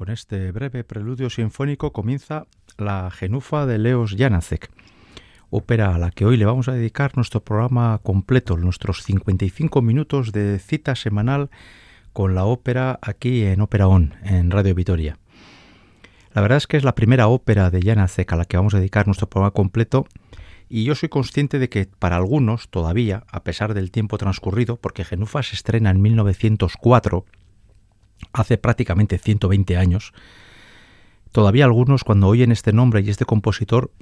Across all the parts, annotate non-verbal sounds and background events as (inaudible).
con este breve preludio sinfónico comienza la Genufa de Leos Janacek, ópera a la que hoy le vamos a dedicar nuestro programa completo, nuestros 55 minutos de cita semanal con la ópera aquí en Ópera On, en Radio Vitoria. La verdad es que es la primera ópera de Janacek a la que vamos a dedicar nuestro programa completo y yo soy consciente de que para algunos todavía, a pesar del tiempo transcurrido, porque Genufa se estrena en 1904, hace prácticamente 120 años, todavía algunos cuando oyen este nombre y este compositor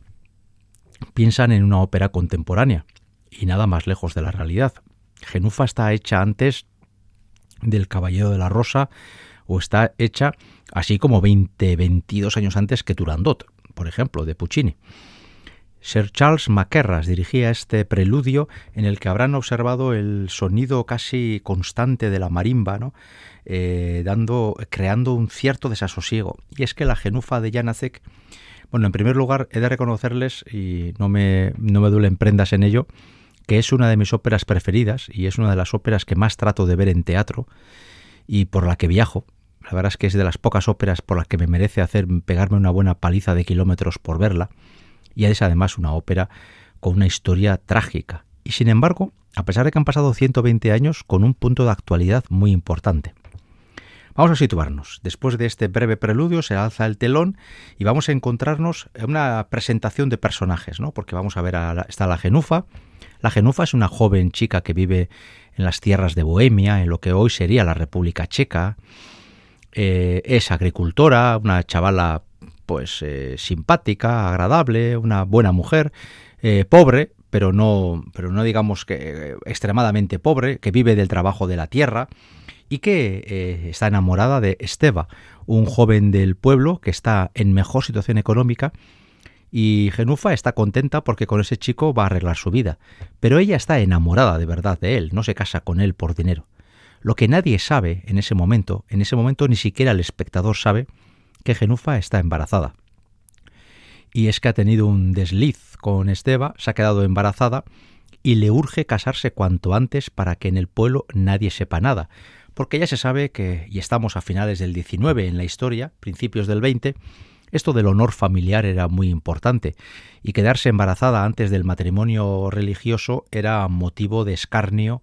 piensan en una ópera contemporánea y nada más lejos de la realidad. Genufa está hecha antes del Caballero de la Rosa o está hecha así como 20, 22 años antes que Turandot, por ejemplo, de Puccini. Sir Charles Maquerras dirigía este preludio en el que habrán observado el sonido casi constante de la marimba, ¿no? Eh, dando, creando un cierto desasosiego. Y es que la genufa de Janacek, bueno, en primer lugar he de reconocerles, y no me, no me duelen prendas en ello, que es una de mis óperas preferidas y es una de las óperas que más trato de ver en teatro y por la que viajo. La verdad es que es de las pocas óperas por las que me merece hacer pegarme una buena paliza de kilómetros por verla y es además una ópera con una historia trágica. Y sin embargo, a pesar de que han pasado 120 años, con un punto de actualidad muy importante. Vamos a situarnos. Después de este breve preludio se alza el telón y vamos a encontrarnos en una presentación de personajes, ¿no? Porque vamos a ver, a está la Genufa. La Genufa es una joven chica que vive en las tierras de Bohemia, en lo que hoy sería la República Checa. Eh, es agricultora, una chavala pues eh, simpática, agradable, una buena mujer, eh, pobre, pero no, pero no digamos que eh, extremadamente pobre, que vive del trabajo de la tierra y que está enamorada de Esteba, un joven del pueblo que está en mejor situación económica y Genufa está contenta porque con ese chico va a arreglar su vida, pero ella está enamorada de verdad de él, no se casa con él por dinero. Lo que nadie sabe en ese momento, en ese momento ni siquiera el espectador sabe, que Genufa está embarazada. Y es que ha tenido un desliz con Esteba, se ha quedado embarazada y le urge casarse cuanto antes para que en el pueblo nadie sepa nada, porque ya se sabe que, y estamos a finales del 19 en la historia, principios del 20, esto del honor familiar era muy importante, y quedarse embarazada antes del matrimonio religioso era motivo de escarnio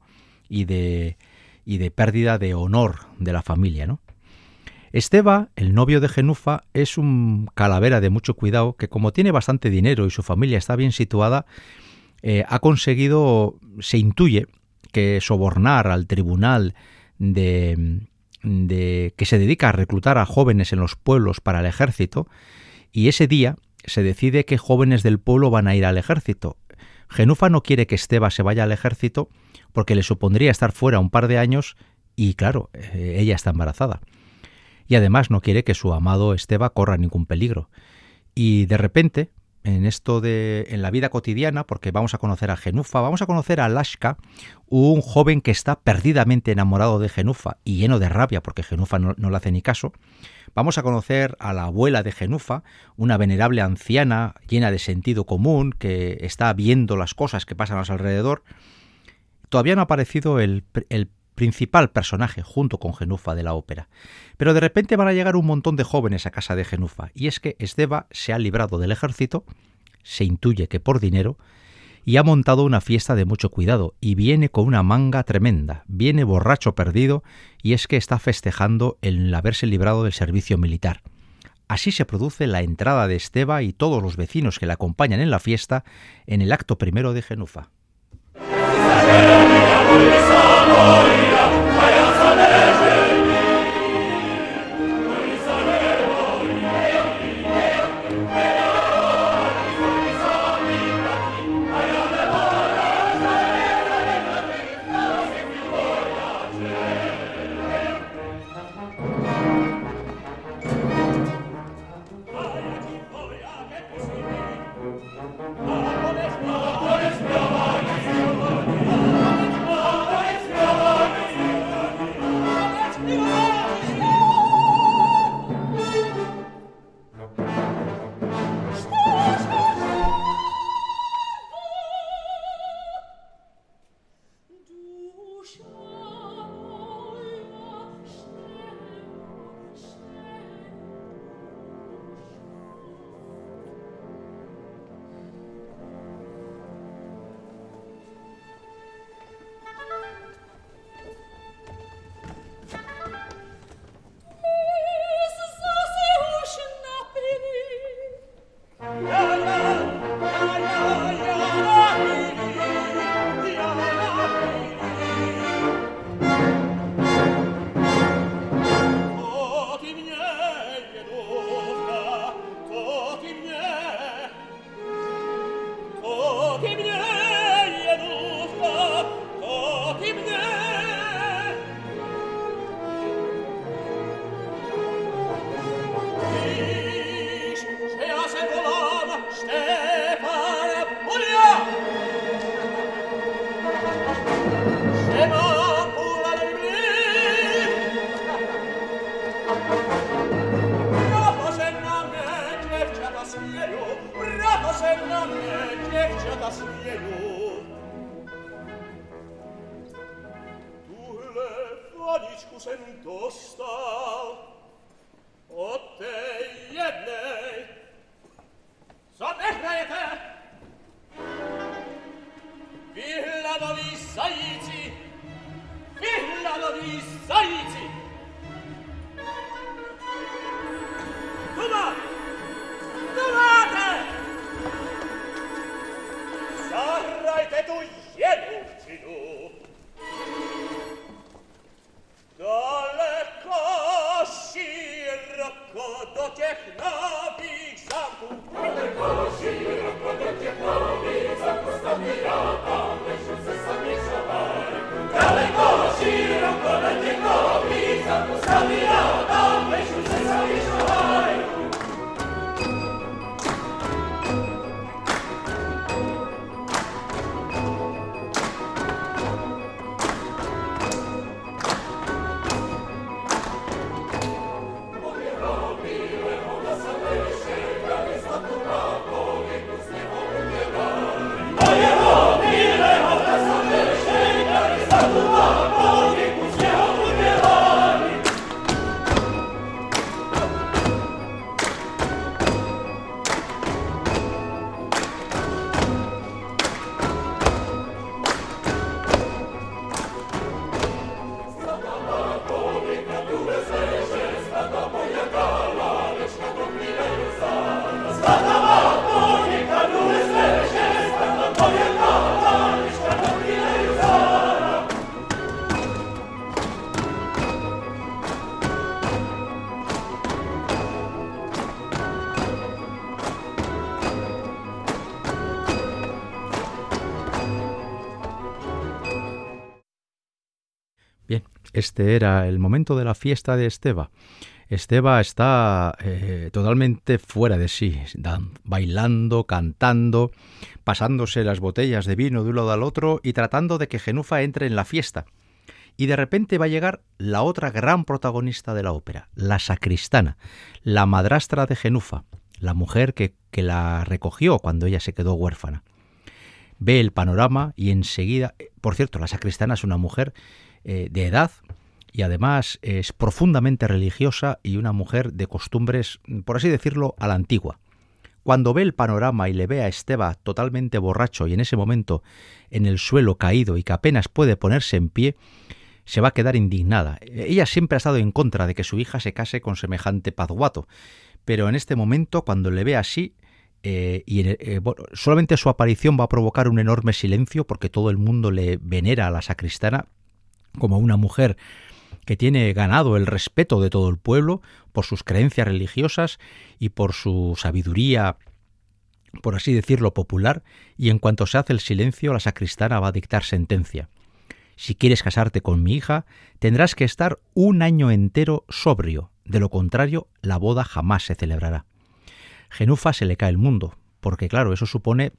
y de, y de pérdida de honor de la familia, ¿no? Esteba, el novio de Genufa, es un calavera de mucho cuidado que como tiene bastante dinero y su familia está bien situada, eh, ha conseguido, se intuye, que sobornar al tribunal de, de que se dedica a reclutar a jóvenes en los pueblos para el ejército, y ese día se decide que jóvenes del pueblo van a ir al ejército. Genufa no quiere que Esteba se vaya al ejército porque le supondría estar fuera un par de años y claro, eh, ella está embarazada y además no quiere que su amado Esteba corra ningún peligro. Y de repente, en esto de en la vida cotidiana, porque vamos a conocer a Genufa, vamos a conocer a Lashka, un joven que está perdidamente enamorado de Genufa y lleno de rabia porque Genufa no, no le hace ni caso. Vamos a conocer a la abuela de Genufa, una venerable anciana llena de sentido común que está viendo las cosas que pasan a su alrededor. Todavía no ha aparecido el, el principal personaje junto con Genufa de la ópera. Pero de repente van a llegar un montón de jóvenes a casa de Genufa, y es que Esteba se ha librado del ejército, se intuye que por dinero, y ha montado una fiesta de mucho cuidado, y viene con una manga tremenda, viene borracho perdido, y es que está festejando el haberse librado del servicio militar. Así se produce la entrada de Esteba y todos los vecinos que la acompañan en la fiesta en el acto primero de Genufa. gloria. Este era el momento de la fiesta de Esteba. Esteba está eh, totalmente fuera de sí, bailando, cantando, pasándose las botellas de vino de un lado al otro y tratando de que Genufa entre en la fiesta. Y de repente va a llegar la otra gran protagonista de la ópera, la sacristana, la madrastra de Genufa, la mujer que, que la recogió cuando ella se quedó huérfana. Ve el panorama y enseguida, eh, por cierto, la sacristana es una mujer eh, de edad y además es profundamente religiosa y una mujer de costumbres, por así decirlo, a la antigua. Cuando ve el panorama y le ve a Esteba totalmente borracho y en ese momento en el suelo caído y que apenas puede ponerse en pie, se va a quedar indignada. Ella siempre ha estado en contra de que su hija se case con semejante pazguato, pero en este momento, cuando le ve así, eh, y eh, solamente su aparición va a provocar un enorme silencio porque todo el mundo le venera a la sacristana como una mujer que tiene ganado el respeto de todo el pueblo por sus creencias religiosas y por su sabiduría, por así decirlo, popular, y en cuanto se hace el silencio, la sacristana va a dictar sentencia. Si quieres casarte con mi hija, tendrás que estar un año entero sobrio, de lo contrario, la boda jamás se celebrará. Genufa se le cae el mundo, porque claro, eso supone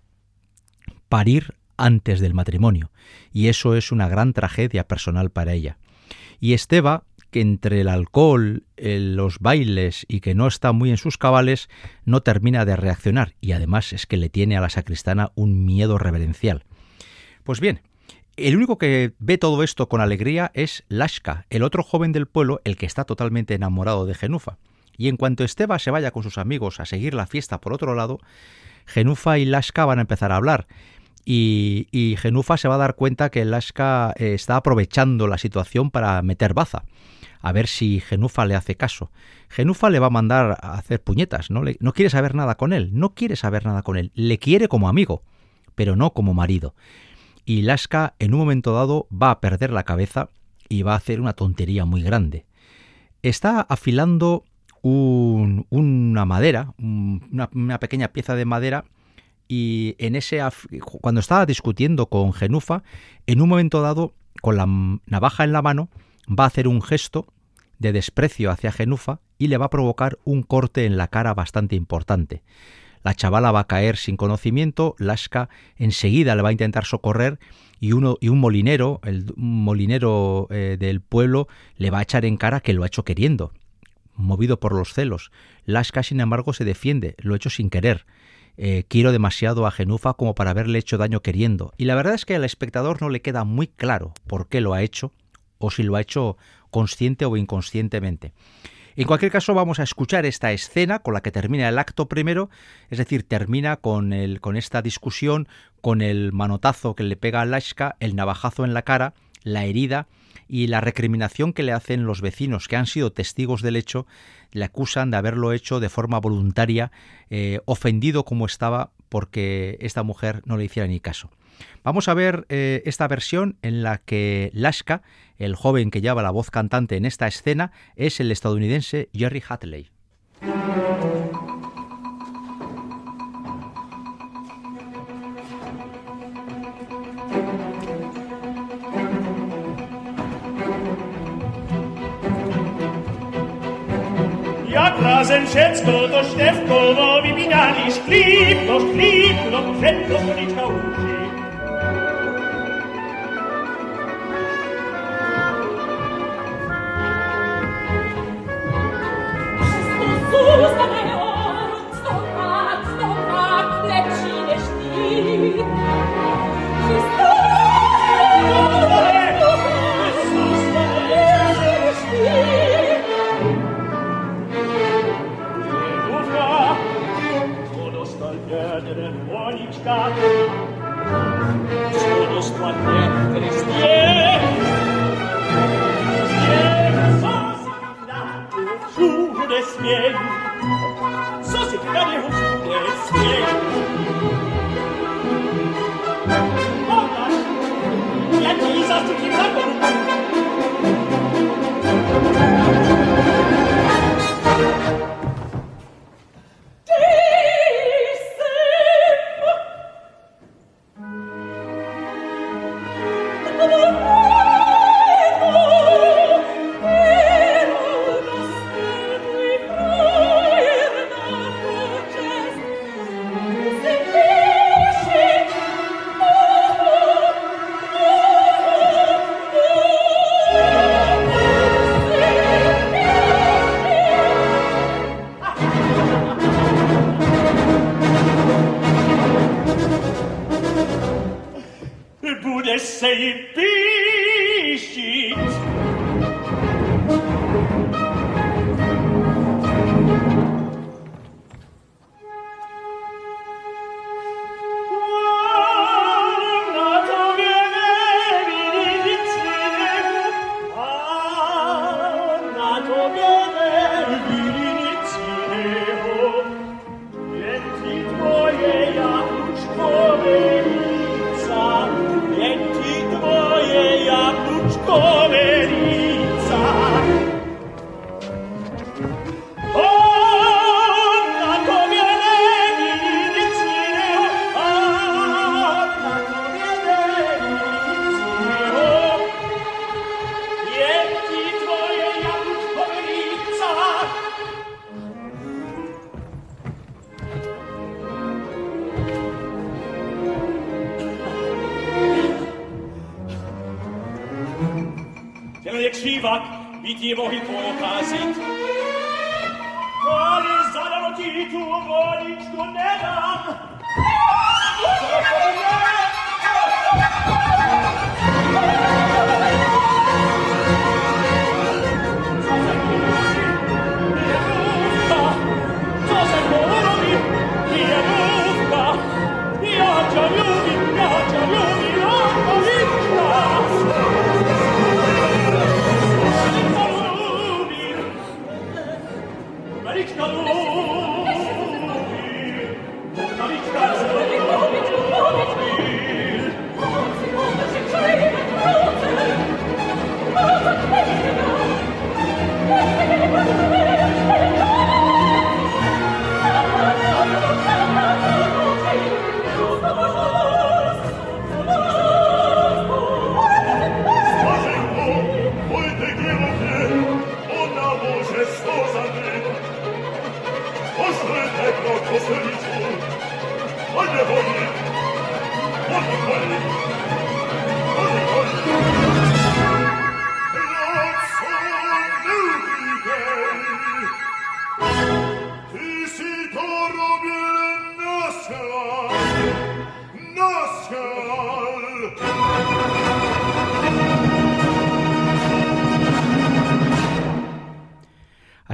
parir antes del matrimonio, y eso es una gran tragedia personal para ella. Y Esteba, que entre el alcohol, los bailes y que no está muy en sus cabales, no termina de reaccionar, y además es que le tiene a la sacristana un miedo reverencial. Pues bien, el único que ve todo esto con alegría es Lashka, el otro joven del pueblo, el que está totalmente enamorado de Genufa. Y en cuanto Esteba se vaya con sus amigos a seguir la fiesta por otro lado, Genufa y Lashka van a empezar a hablar, y, Genufa se va a dar cuenta que Laska eh, está aprovechando la situación para meter baza. A ver si Genufa le hace caso. Genufa le va a mandar a hacer puñetas, ¿no? no quiere saber nada con él, no quiere saber nada con él. Le quiere como amigo, pero no como marido. Y Laska en un momento dado va a perder la cabeza y va a hacer una tontería muy grande. Está afilando una madera, una pequeña pieza de madera y en ese cuando estaba discutiendo con Genufa, en un momento dado, con la navaja en la mano, va a hacer un gesto de desprecio hacia Genufa y le va a provocar un corte en la cara bastante importante. La chavala va a caer sin conocimiento, Lasca enseguida le va a intentar socorrer y, uno, y un molinero, el molinero eh, del pueblo, le va a echar en cara que lo ha hecho queriendo, movido por los celos. Lasca, sin embargo, se defiende, lo ha hecho sin querer. Eh, quiero demasiado a Genufa como para haberle hecho daño queriendo. Y la verdad es que al espectador no le queda muy claro por qué lo ha hecho, o si lo ha hecho consciente o inconscientemente. En cualquier caso, vamos a escuchar esta escena con la que termina el acto primero, es decir, termina con, el, con esta discusión, con el manotazo que le pega a Lashka, el navajazo en la cara, la herida y la recriminación que le hacen los vecinos que han sido testigos del hecho, le acusan de haberlo hecho de forma voluntaria, eh, ofendido como estaba porque esta mujer no le hiciera ni caso. Vamos a ver eh, esta versión en la que Lashka, el joven que lleva la voz cantante en esta escena, es el estadounidense Jerry Hatley. razem dziecko do śniewko, bo mi minali szklipno, szklipno, krętno policzał. esse in piscit. Richter los!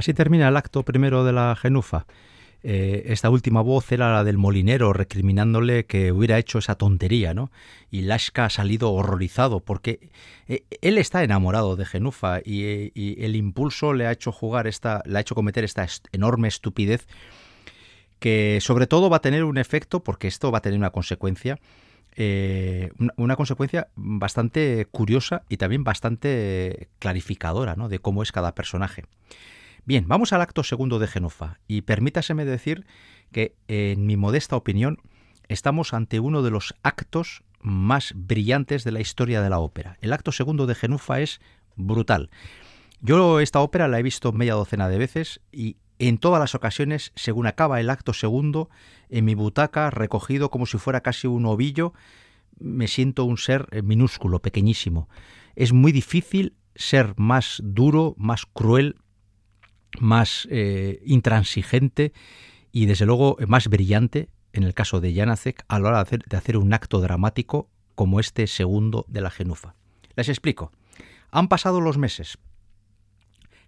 Así termina el acto primero de la genufa. Eh, esta última voz era la del molinero recriminándole que hubiera hecho esa tontería, ¿no? Y Lashka ha salido horrorizado porque eh, él está enamorado de Genufa y, y, el impulso le ha hecho jugar esta, le ha hecho cometer esta enorme estupidez que sobre todo va a tener un efecto porque esto va a tener una consecuencia eh, una, consecuencia bastante curiosa y también bastante clarificadora ¿no? de cómo es cada personaje. Bien, vamos al acto segundo de Genofa y permítaseme decir que en mi modesta opinión estamos ante uno de los actos más brillantes de la historia de la ópera. El acto segundo de Genufa es brutal. Yo esta ópera la he visto media docena de veces y en todas las ocasiones, según acaba el acto segundo, en mi butaca, recogido como si fuera casi un ovillo, me siento un ser eh, minúsculo, pequeñísimo. Es muy difícil ser más duro, más cruel, más eh, intransigente y desde luego más brillante en el caso de Janacek a la hora de hacer, un acto dramático como este segundo de la Genufa. Les explico. Han pasado los meses.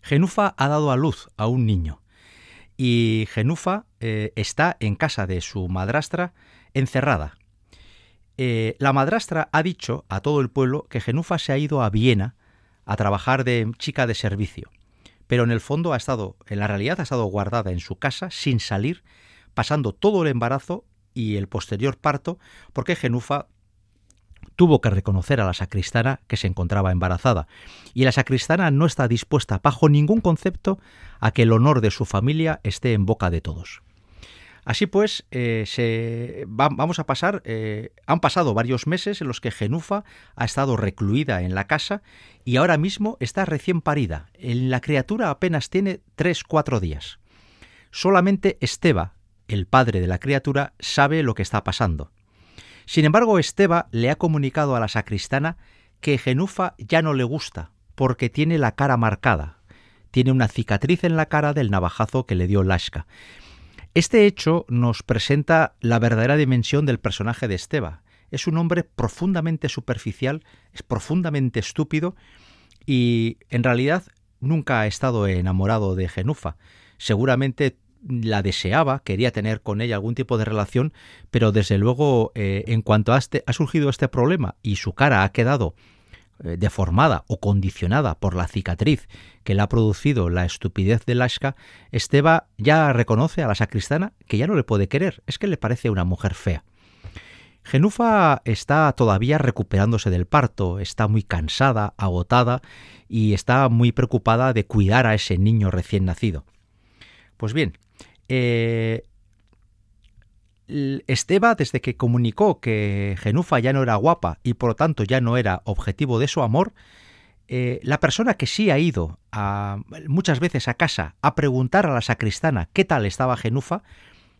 Genufa ha dado a luz a un niño y Genufa eh, está en casa de su madrastra encerrada. Eh, la madrastra ha dicho a todo el pueblo que Genufa se ha ido a Viena a trabajar de chica de servicio, pero en el fondo ha estado, en la realidad ha estado guardada en su casa sin salir, pasando todo el embarazo y el posterior parto, porque Genufa tuvo que reconocer a la sacristana que se encontraba embarazada, y la sacristana no está dispuesta bajo ningún concepto a que el honor de su familia esté en boca de todos. Así pues, eh, se, vamos a pasar, eh, han pasado varios meses en los que Genufa ha estado recluida en la casa y ahora mismo está recién parida. La criatura apenas tiene tres, cuatro días. Solamente Esteba, el padre de la criatura, sabe lo que está pasando. Sin embargo, Esteba le ha comunicado a la sacristana que Genufa ya no le gusta, porque tiene la cara marcada. Tiene una cicatriz en la cara del navajazo que le dio Lashka. Este hecho nos presenta la verdadera dimensión del personaje de Esteba. Es un hombre profundamente superficial, es profundamente estúpido y en realidad nunca ha estado enamorado de Genufa. Seguramente la deseaba, quería tener con ella algún tipo de relación, pero desde luego eh, en cuanto este, ha surgido este problema y su cara ha quedado eh, deformada o condicionada por la cicatriz que le ha producido la estupidez de Lashka, Esteba ya reconoce a la sacristana que ya no le puede querer, es que le parece una mujer fea. Genufa está todavía recuperándose del parto, está muy cansada, agotada y está muy preocupada de cuidar a ese niño recién nacido. Pues bien, eh, Esteba, desde que comunicó que Genufa ya no era guapa y por lo tanto ya no era objetivo de su amor, eh, la persona que sí ha ido muchas veces a casa a preguntar a la sacristana qué tal estaba Genufa,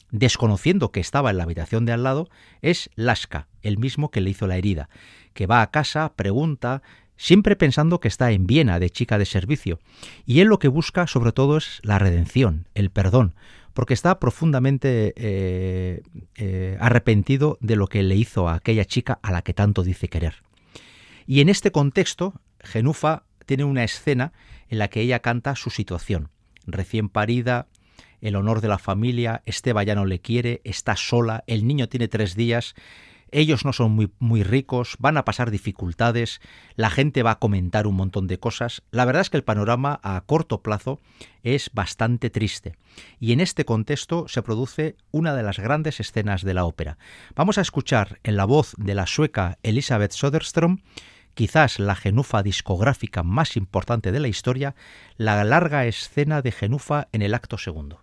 desconociendo que estaba en la habitación de al lado, es Lasca, el mismo que le hizo la herida, que va a casa, pregunta, siempre pensando que está en Viena de chica de servicio, y él lo que busca sobre todo es la redención, el perdón, porque está profundamente eh, eh, arrepentido de lo que le hizo a aquella chica a la que tanto dice querer. Y en este contexto, Genufa tiene una escena en la que ella canta su situación, recién parida, el honor de la familia, Esteba ya no le quiere, está sola, el niño tiene tres días, ellos no son muy, muy ricos, van a pasar dificultades, la gente va a comentar un montón de cosas. La verdad es que el panorama a corto plazo es bastante triste. Y en este contexto se produce una de las grandes escenas de la ópera. Vamos a escuchar en la voz de la sueca Elisabeth Soderström quizás la genufa discográfica más importante de la historia, la larga escena de genufa en el acto segundo.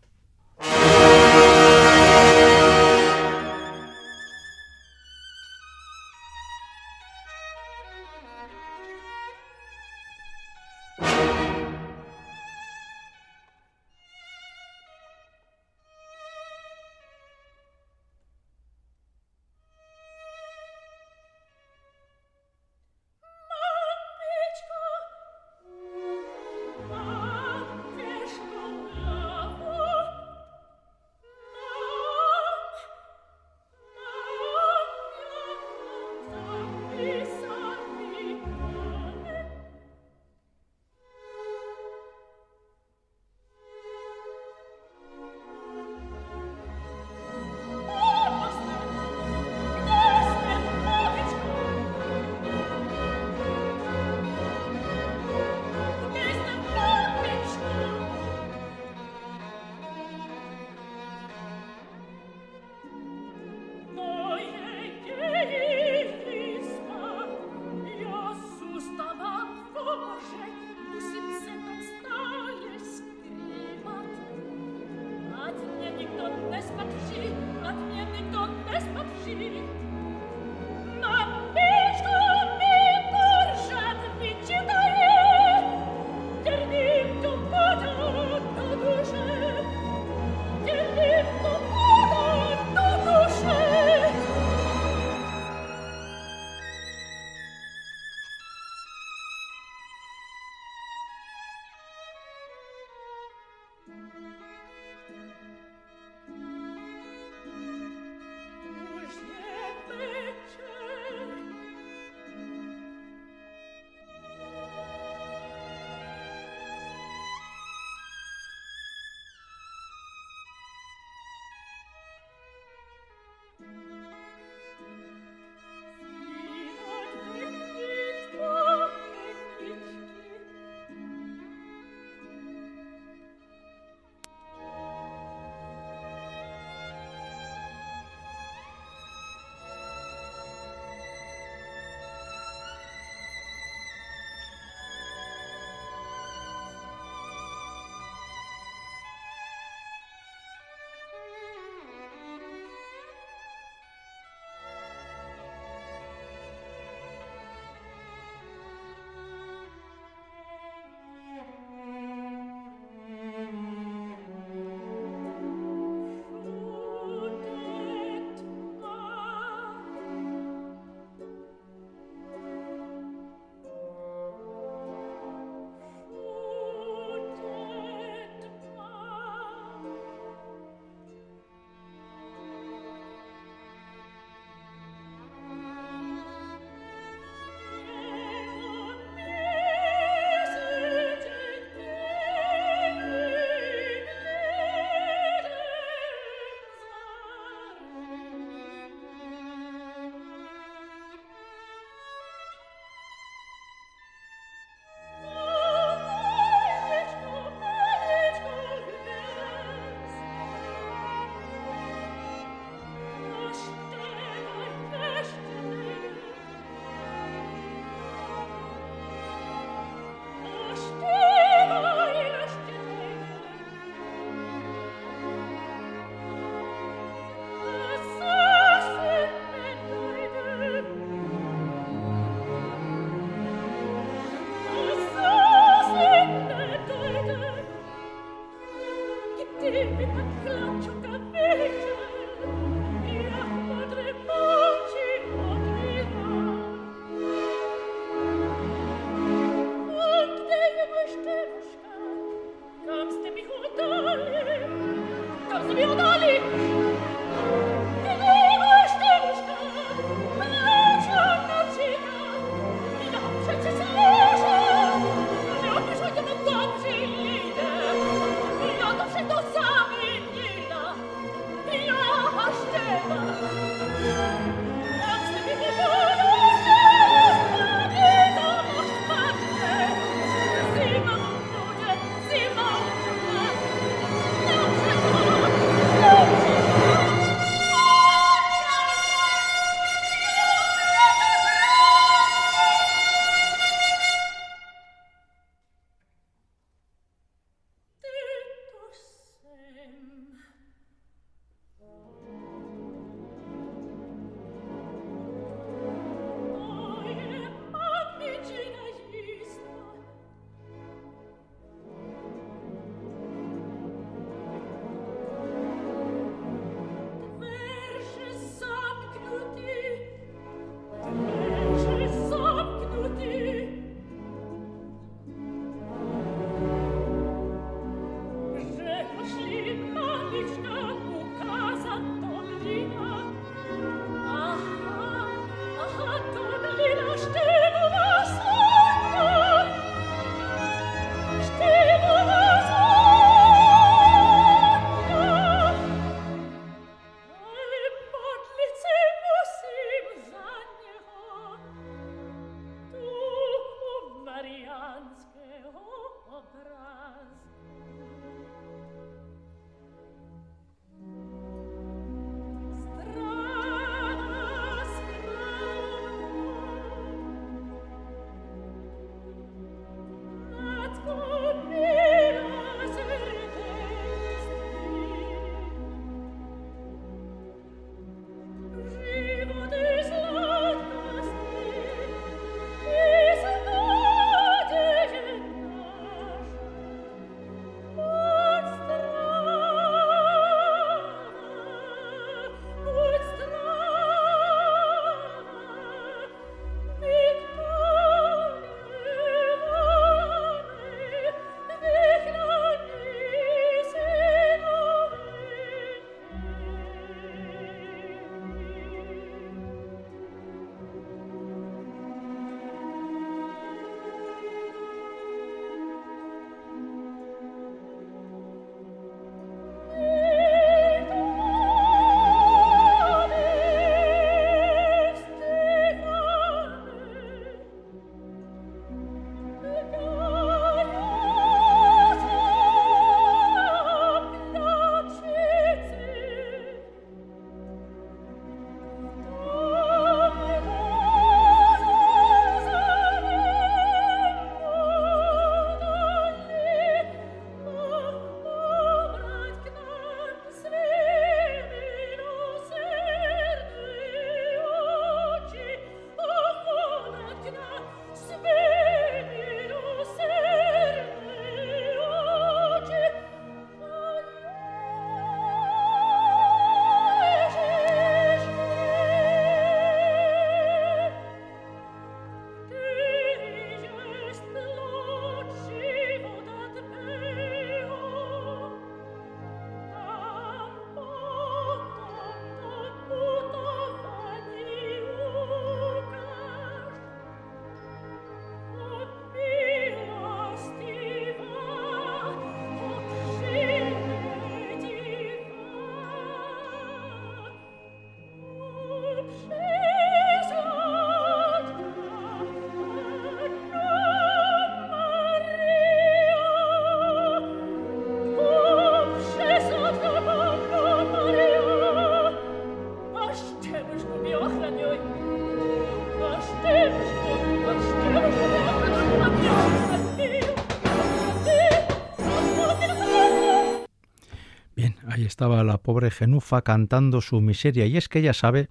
Pobre Genufa cantando su miseria y es que ella sabe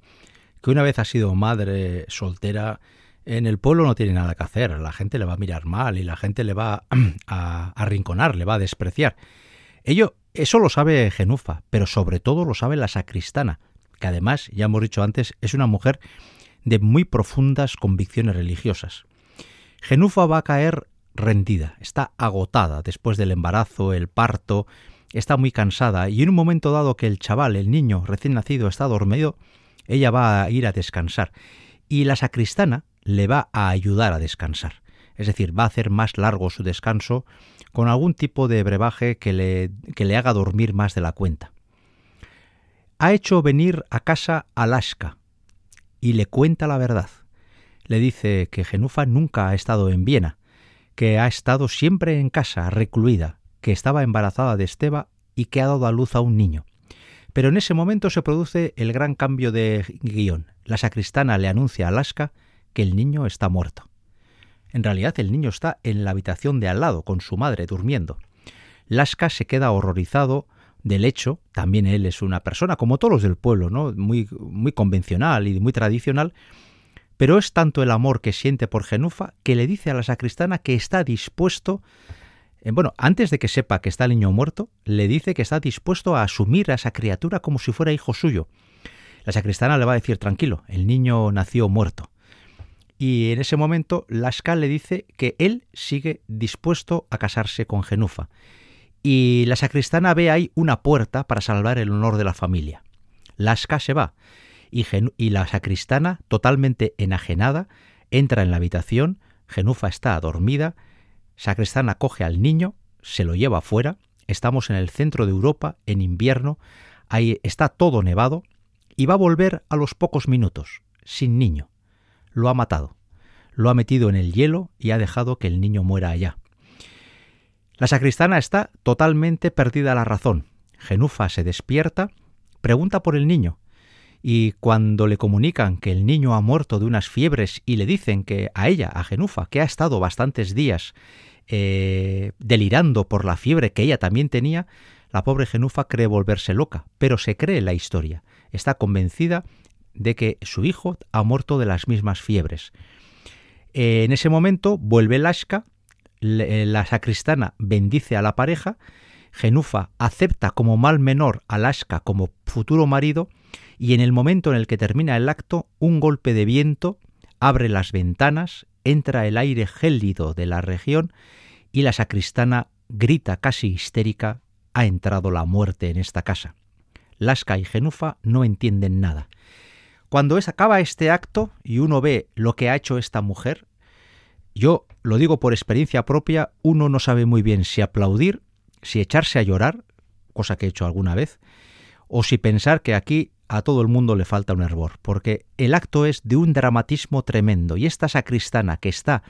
que una vez ha sido madre soltera, en el pueblo no tiene nada que hacer, la gente le va a mirar mal y la gente le va (clears throat) a arrinconar, le va a despreciar. Ello, eso lo sabe Genufa, pero sobre todo lo sabe la sacristana, que además, ya hemos dicho antes, es una mujer de muy profundas convicciones religiosas. Genufa va a caer rendida, está agotada después del embarazo, el parto, está muy cansada y en un momento dado que el chaval, el niño recién nacido, está dormido, ella va a ir a descansar y la sacristana le va a ayudar a descansar. Es decir, va a hacer más largo su descanso con algún tipo de brebaje que le, que le haga dormir más de la cuenta. Ha hecho venir a casa a Alaska y le cuenta la verdad. Le dice que Genufa nunca ha estado en Viena, que ha estado siempre en casa, recluida, que estaba embarazada de Esteba y que ha dado a luz a un niño. Pero en ese momento se produce el gran cambio de guion. La sacristana le anuncia a Alaska que el niño está muerto. En realidad el niño está en la habitación de al lado, con su madre, durmiendo. Lasca se queda horrorizado del hecho, también él es una persona, como todos los del pueblo, ¿no? muy, muy convencional y muy tradicional, pero es tanto el amor que siente por Genufa que le dice a la sacristana que está dispuesto, bueno, antes de que sepa que está el niño muerto, le dice que está dispuesto a asumir a esa criatura como si fuera hijo suyo. La sacristana le va a decir, tranquilo, el niño nació muerto. Y en ese momento Lasca le dice que él sigue dispuesto a casarse con Genufa. Y la sacristana ve ahí una puerta para salvar el honor de la familia. Lasca se va y, y la sacristana, totalmente enajenada, entra en la habitación, Genufa está dormida, sacristana coge al niño, se lo lleva afuera, estamos en el centro de Europa, en invierno, ahí está todo nevado, y va a volver a los pocos minutos, sin niño lo ha matado, lo ha metido en el hielo y ha dejado que el niño muera allá. La sacristana está totalmente perdida la razón. Genufa se despierta, pregunta por el niño, y cuando le comunican que el niño ha muerto de unas fiebres y le dicen que a ella, a Genufa, que ha estado bastantes días eh, delirando por la fiebre que ella también tenía, la pobre Genufa cree volverse loca, pero se cree la historia. Está convencida de que su hijo ha muerto de las mismas fiebres. Eh, en ese momento vuelve Lashka, eh, la sacristana bendice a la pareja, Genufa acepta como mal menor a Lashka como futuro marido y en el momento en el que termina el acto, un golpe de viento abre las ventanas, entra el aire gélido de la región y la sacristana grita casi histérica, ha entrado la muerte en esta casa. Lasca y Genufa no entienden nada. Cuando es, acaba este acto y uno ve lo que ha hecho esta mujer, yo lo digo por experiencia propia, uno no sabe muy bien si aplaudir, si echarse a llorar, cosa que he hecho alguna vez, o si pensar que aquí a todo el mundo le falta un hervor, porque el acto es de un dramatismo tremendo y esta sacristana que está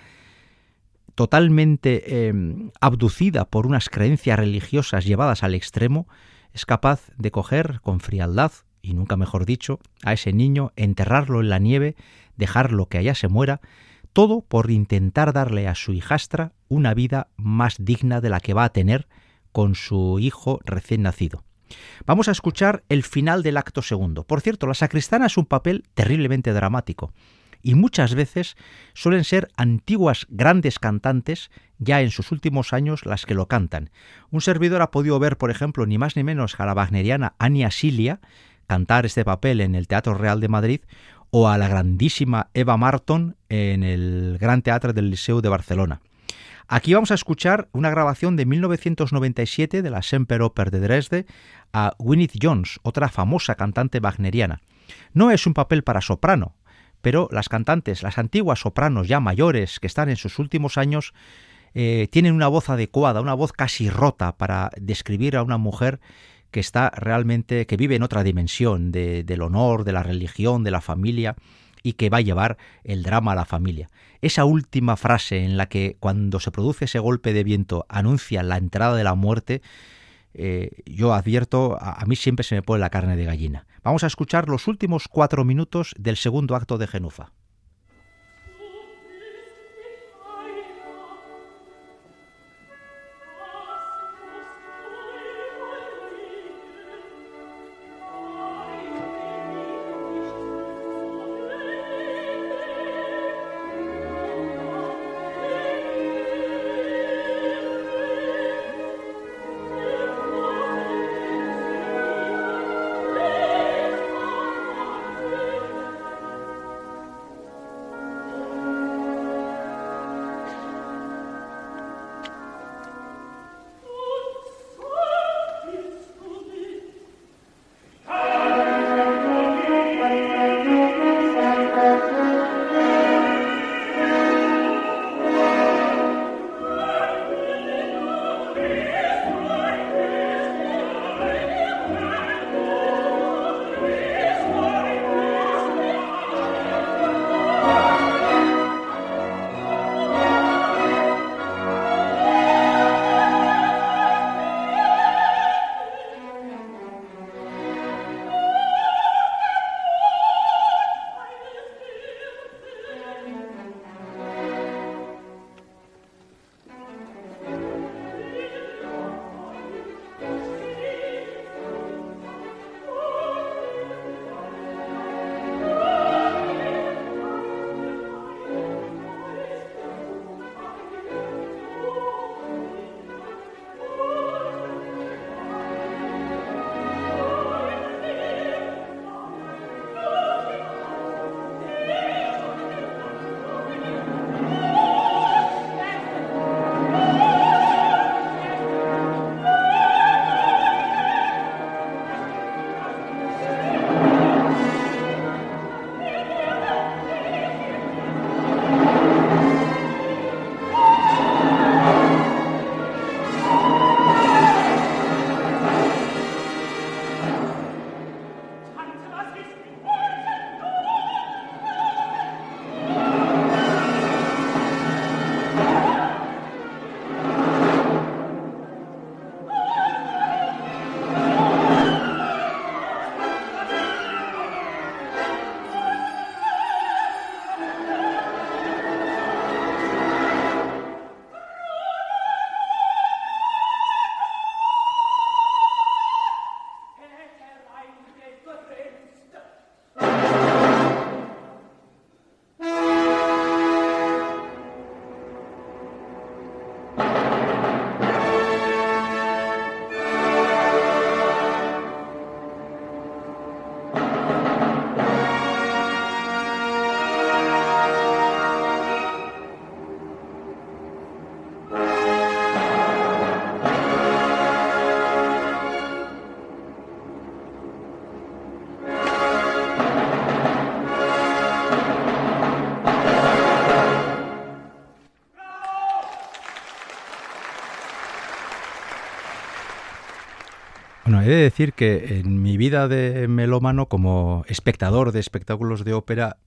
totalmente em, abducida por unas creencias religiosas llevadas al extremo, es capaz de coger con frialdad y nunca mejor dicho, a ese niño, enterrarlo en la nieve, dejarlo que allá se muera, todo por intentar darle a su hijastra una vida más digna de la que va a tener con su hijo recién nacido. Vamos a escuchar el final del acto segundo. Por cierto, la sacristana es un papel terriblemente dramático y muchas veces suelen ser antiguas grandes cantantes ya en sus últimos años las que lo cantan. Un servidor ha podido ver, por ejemplo, ni más ni menos a la wagneriana Ania Silia, cantar este papel en el Teatro Real de Madrid o a la grandísima Eva Marton en el Gran Teatro del Liceo de Barcelona. Aquí vamos a escuchar una grabación de 1997 de la Semper Oper de Dresde a Winnie Jones, otra famosa cantante wagneriana. No es un papel para soprano, pero las cantantes, las antiguas sopranos ya mayores que están en sus últimos años, eh, tienen una voz adecuada, una voz casi rota para describir a una mujer que está realmente, que vive en otra dimensión del honor, de la religión, de la familia y que va a llevar el drama a la familia. Esa última frase en la que cuando se produce ese golpe de viento anuncia la entrada de la muerte, eh, yo advierto, a, mí siempre se me pone la carne de gallina. Vamos a escuchar los últimos cuatro minutos del segundo acto de Genufa. Bueno, he de decir que en mi vida de melómano, como espectador de espectáculos de ópera,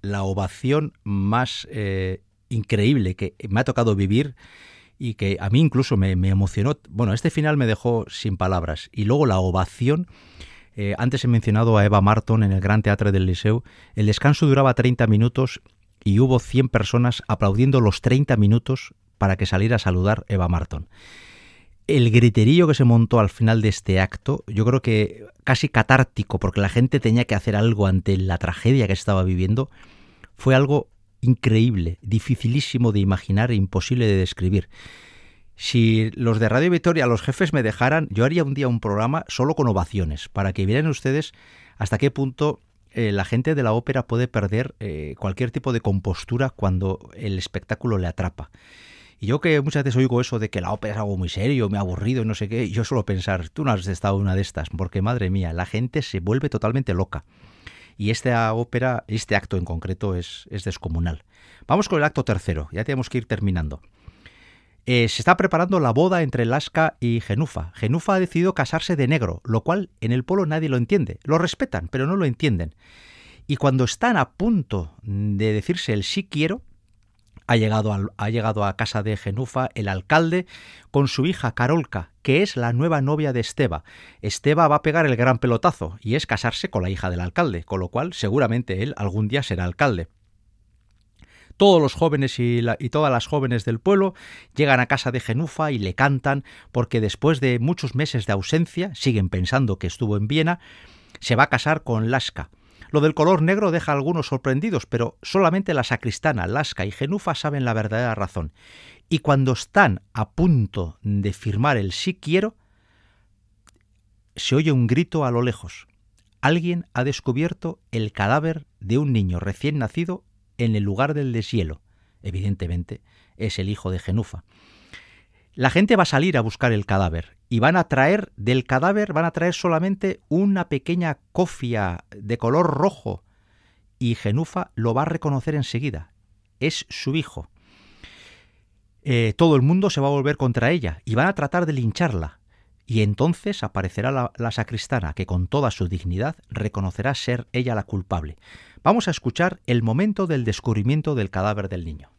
la ovación más eh, increíble que me ha tocado vivir y que a mí incluso me, emocionó. Bueno, este final me dejó sin palabras. Y luego la ovación. Eh, antes he mencionado a Eva Marton en el Gran Teatro del Liceu. El descanso duraba 30 minutos y hubo 100 personas aplaudiendo los 30 minutos para que saliera a saludar Eva Marton. El griterío que se montó al final de este acto, yo creo que casi catártico, porque la gente tenía que hacer algo ante la tragedia que estaba viviendo, fue algo increíble, dificilísimo de imaginar e imposible de describir. Si los de Radio Victoria, los jefes me dejaran, yo haría un día un programa solo con ovaciones, para que vieran ustedes hasta qué punto eh, la gente de la ópera puede perder eh, cualquier tipo de compostura cuando el espectáculo le atrapa. Y yo que muchas veces oigo eso de que la ópera es algo muy serio, me ha aburrido y no sé qué, yo suelo pensar, tú no has estado una de estas, porque madre mía, la gente se vuelve totalmente loca y esta ópera, este acto en concreto es, es descomunal. Vamos con el acto tercero, ya tenemos que ir terminando. Eh, se está preparando la boda entre Lasca y Genufa. Genufa ha decidido casarse de negro, lo cual en el pueblo nadie lo entiende. Lo respetan, pero no lo entienden. Y cuando están a punto de decirse el sí quiero, ha llegado, ha llegado a casa de Genufa el alcalde con su hija Carolca, que es la nueva novia de Esteba. Esteba va a pegar el gran pelotazo y es casarse con la hija del alcalde, con lo cual seguramente él algún día será alcalde. Todos los jóvenes y, y, todas las jóvenes del pueblo llegan a casa de Genufa y le cantan porque después de muchos meses de ausencia, siguen pensando que estuvo en Viena, se va a casar con Lasca. Lo del color negro deja a algunos sorprendidos, pero solamente la sacristana, Lasca y Genufa saben la verdadera razón. Y cuando están a punto de firmar el sí quiero, se oye un grito a lo lejos. Alguien ha descubierto el cadáver de un niño recién nacido en el lugar del deshielo. Evidentemente, es el hijo de Genufa. La gente va a salir a buscar el cadáver y van a traer del cadáver, van a traer solamente una pequeña cofia de color rojo y Genufa lo va a reconocer enseguida. Es su hijo. Eh, todo el mundo se va a volver contra ella y van a tratar de lincharla. Y entonces aparecerá la, la sacristana que con toda su dignidad reconocerá ser ella la culpable. Vamos a escuchar el momento del descubrimiento del cadáver del niño.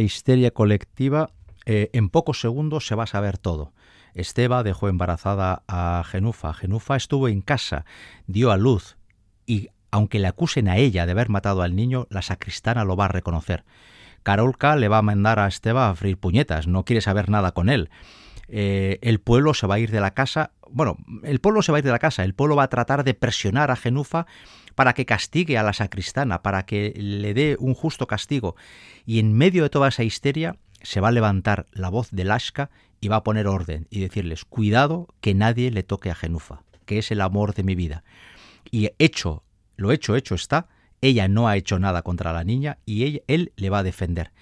Histeria colectiva, eh, en pocos segundos se va a saber todo. Esteba dejó embarazada a Genufa. Genufa estuvo en casa, dio a luz y aunque le acusen a ella de haber matado al niño, la sacristana lo va a reconocer. Carolca le va a mandar a Esteba a freír puñetas, no quiere saber nada con él. Eh, el pueblo se va a ir de la casa. Bueno, el pueblo se va a ir de la casa. El pueblo va a tratar de presionar a Genufa para que castigue a la sacristana, para que le dé un justo castigo. Y en medio de toda esa histeria se va a levantar la voz de Lashka y va a poner orden y decirles, cuidado que nadie le toque a Genufa, que es el amor de mi vida. Y hecho, lo hecho, hecho está, ella no ha hecho nada contra la niña y él le va a defender.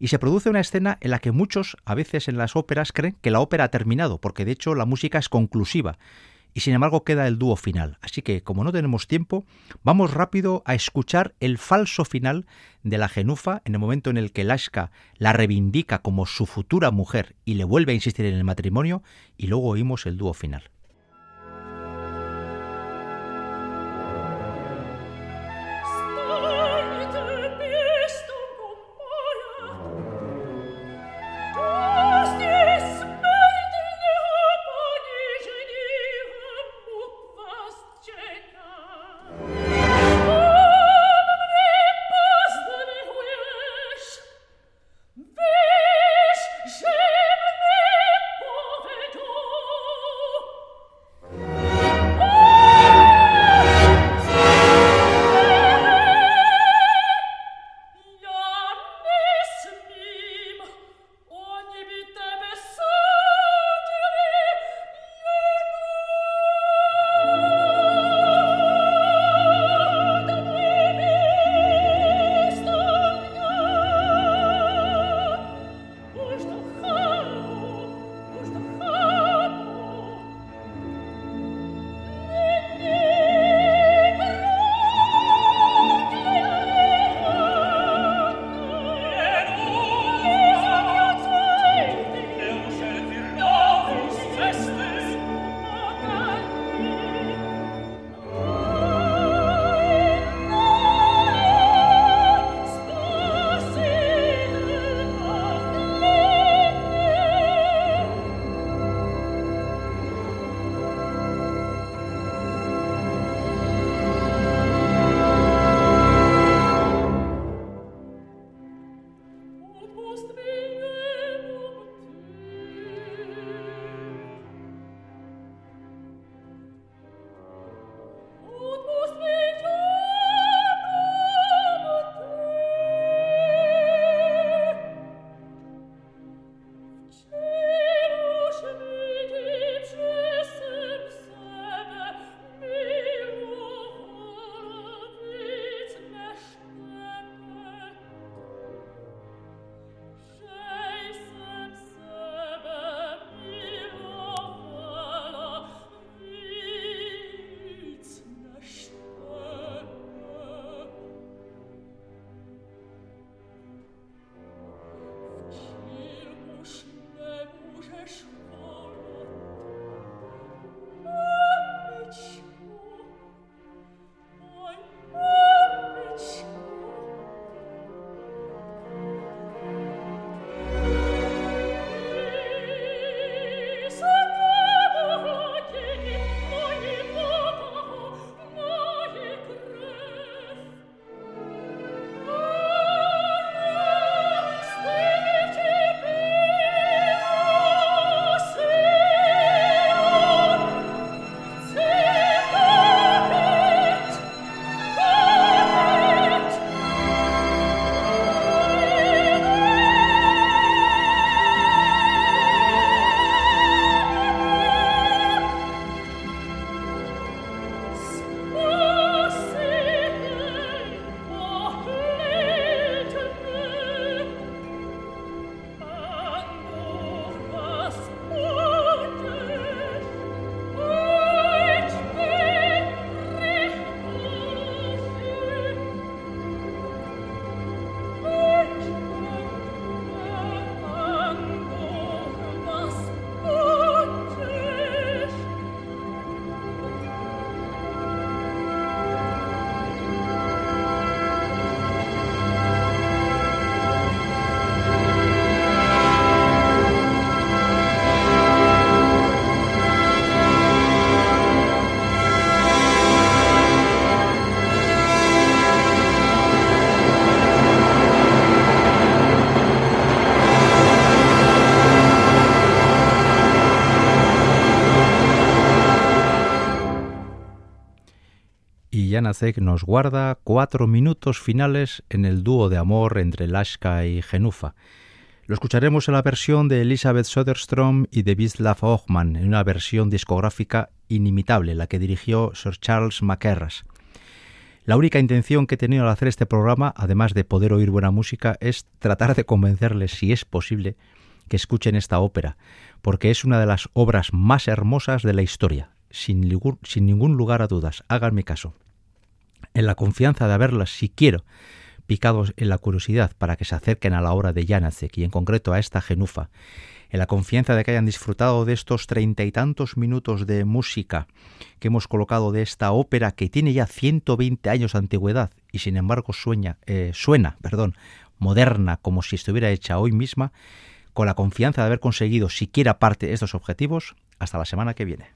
Y se produce una escena en la que muchos, a veces en las óperas, creen que la ópera ha terminado, porque de hecho la música es conclusiva y sin embargo queda el dúo final. Así que, como no tenemos tiempo, vamos rápido a escuchar el falso final de la genufa en el momento en el que Lashka la reivindica como su futura mujer y le vuelve a insistir en el matrimonio, y luego oímos el dúo final. Janacek nos guarda cuatro minutos finales en el dúo de amor entre Lashka y Genufa. Lo escucharemos en la versión de Elizabeth Soderstrom y de Wislav Hochmann, en una versión discográfica inimitable, la que dirigió Sir Charles Mackerras. La única intención que he tenido al hacer este programa, además de poder oír buena música, es tratar de convencerles, si es posible, que escuchen esta ópera, porque es una de las obras más hermosas de la historia, sin ningún lugar a dudas, háganme caso. En la confianza de haberlas, si quiero, picados en la curiosidad para que se acerquen a la obra de Janacek y en concreto a esta genufa, en la confianza de que hayan disfrutado de estos treinta y tantos minutos de música que hemos colocado de esta ópera que tiene ya 120 años de antigüedad y sin embargo eh, suena perdón, moderna como si estuviera hecha hoy misma, con la confianza de haber conseguido siquiera parte de estos objetivos, hasta la semana que viene.